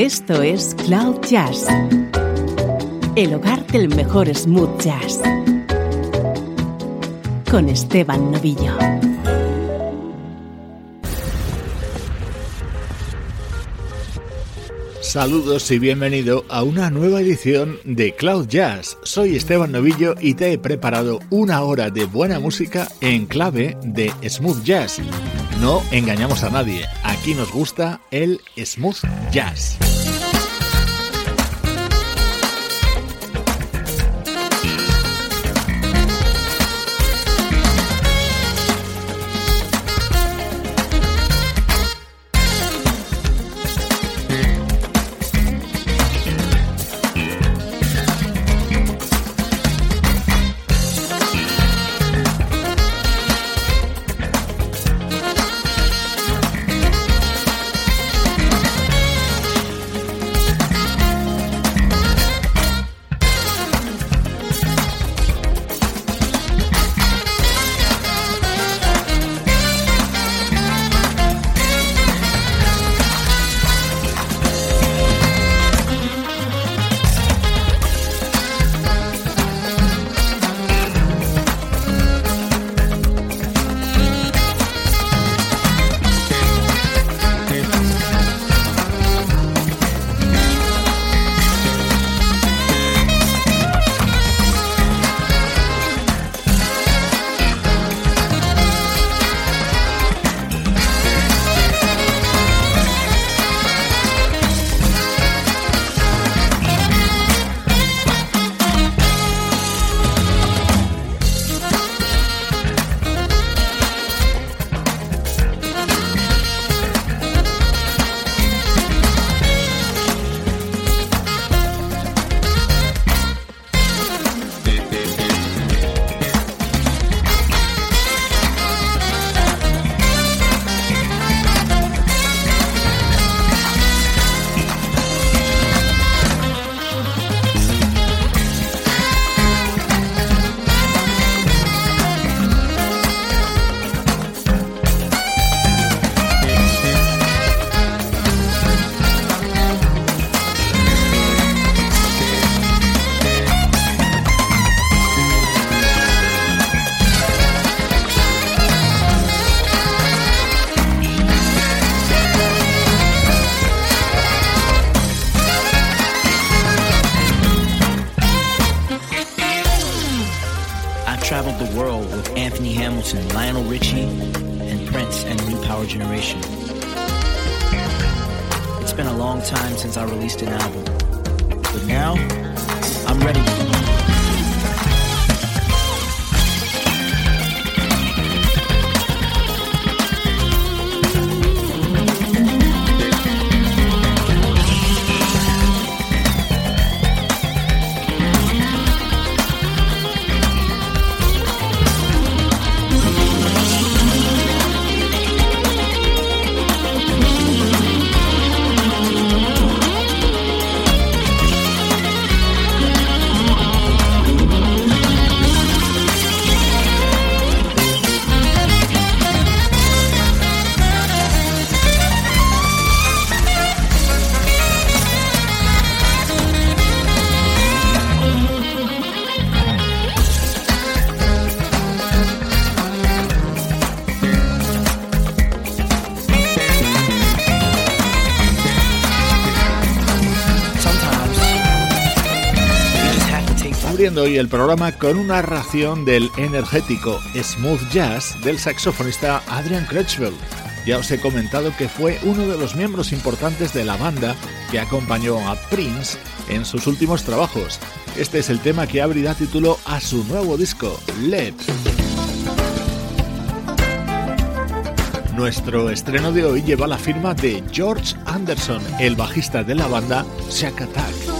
Esto es Cloud Jazz, el hogar del mejor smooth jazz, con Esteban Novillo. Saludos y bienvenido a una nueva edición de Cloud Jazz. Soy Esteban Novillo y te he preparado una hora de buena música en clave de smooth jazz. No engañamos a nadie, aquí nos gusta el smooth jazz. traveled the world with Anthony Hamilton, Lionel Richie, and Prince and the New Power Generation. It's been a long time since I released an album, but now hoy el programa con una ración del energético smooth jazz del saxofonista Adrian Crutchfield. Ya os he comentado que fue uno de los miembros importantes de la banda que acompañó a Prince en sus últimos trabajos. Este es el tema que abrirá título a su nuevo disco, LED. Nuestro estreno de hoy lleva la firma de George Anderson, el bajista de la banda Shack Attack.